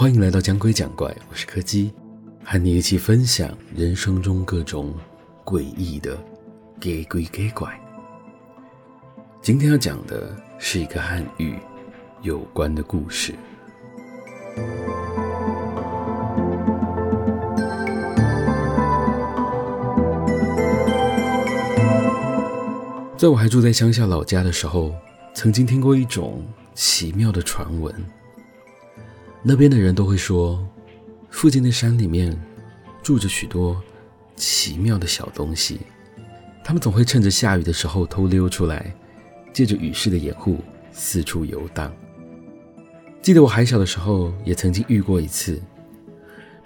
欢迎来到讲鬼讲怪，我是柯基，和你一起分享人生中各种诡异的给鬼给怪。今天要讲的是一个和雨有关的故事。在我还住在乡下老家的时候，曾经听过一种奇妙的传闻。那边的人都会说，附近的山里面住着许多奇妙的小东西，他们总会趁着下雨的时候偷溜出来，借着雨势的掩护四处游荡。记得我还小的时候，也曾经遇过一次，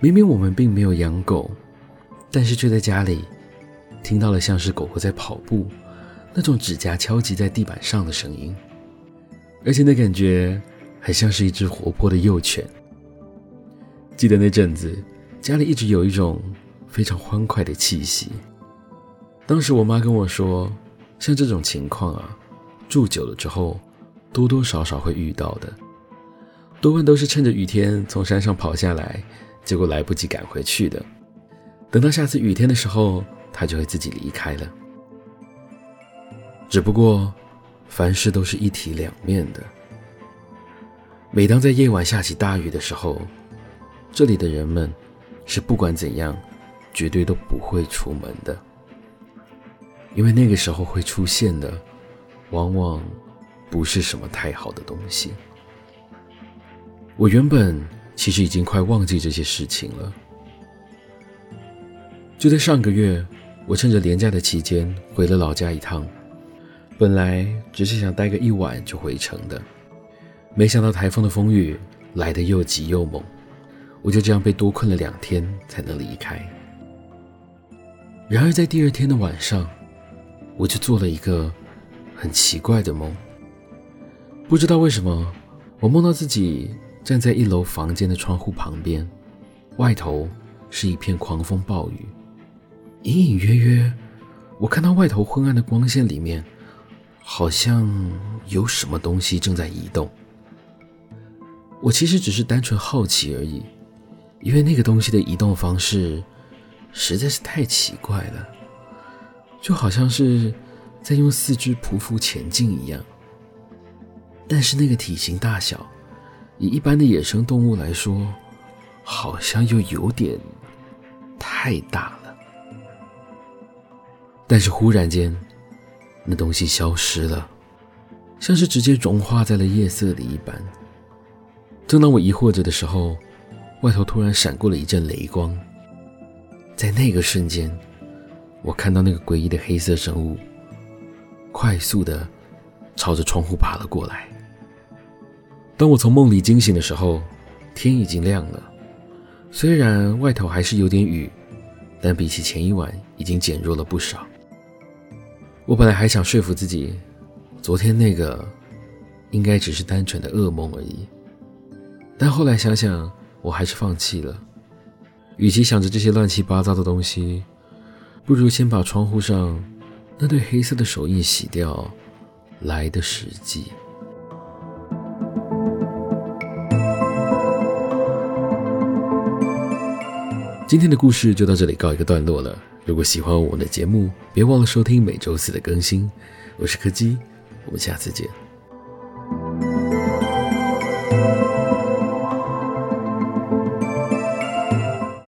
明明我们并没有养狗，但是却在家里听到了像是狗狗在跑步，那种指甲敲击在地板上的声音，而且那感觉。还像是一只活泼的幼犬。记得那阵子，家里一直有一种非常欢快的气息。当时我妈跟我说，像这种情况啊，住久了之后，多多少少会遇到的，多半都是趁着雨天从山上跑下来，结果来不及赶回去的。等到下次雨天的时候，它就会自己离开了。只不过，凡事都是一体两面的。每当在夜晚下起大雨的时候，这里的人们是不管怎样，绝对都不会出门的，因为那个时候会出现的，往往不是什么太好的东西。我原本其实已经快忘记这些事情了。就在上个月，我趁着连假的期间回了老家一趟，本来只是想待个一晚就回城的。没想到台风的风雨来得又急又猛，我就这样被多困了两天才能离开。然而在第二天的晚上，我就做了一个很奇怪的梦。不知道为什么，我梦到自己站在一楼房间的窗户旁边，外头是一片狂风暴雨，隐隐约约，我看到外头昏暗的光线里面，好像有什么东西正在移动。我其实只是单纯好奇而已，因为那个东西的移动方式实在是太奇怪了，就好像是在用四肢匍匐前进一样。但是那个体型大小，以一般的野生动物来说，好像又有点太大了。但是忽然间，那东西消失了，像是直接融化在了夜色里一般。正当我疑惑着的时候，外头突然闪过了一阵雷光。在那个瞬间，我看到那个诡异的黑色生物快速的朝着窗户爬了过来。当我从梦里惊醒的时候，天已经亮了。虽然外头还是有点雨，但比起前一晚已经减弱了不少。我本来还想说服自己，昨天那个应该只是单纯的噩梦而已。但后来想想，我还是放弃了。与其想着这些乱七八糟的东西，不如先把窗户上那对黑色的手印洗掉，来的实际。今天的故事就到这里告一个段落了。如果喜欢我们的节目，别忘了收听每周四的更新。我是柯基，我们下次见。